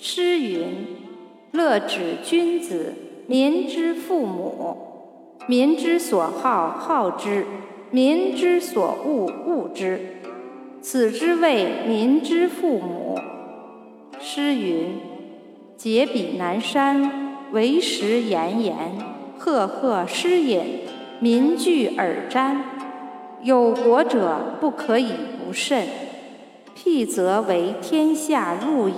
诗云，乐止君子，民之父母，民之所好，好之，民之所恶，恶之，此之谓民之父母。诗云，解彼南山，为食言言，赫赫诗也，民聚而瞻。有国者不可以不慎，辟则为天下入矣。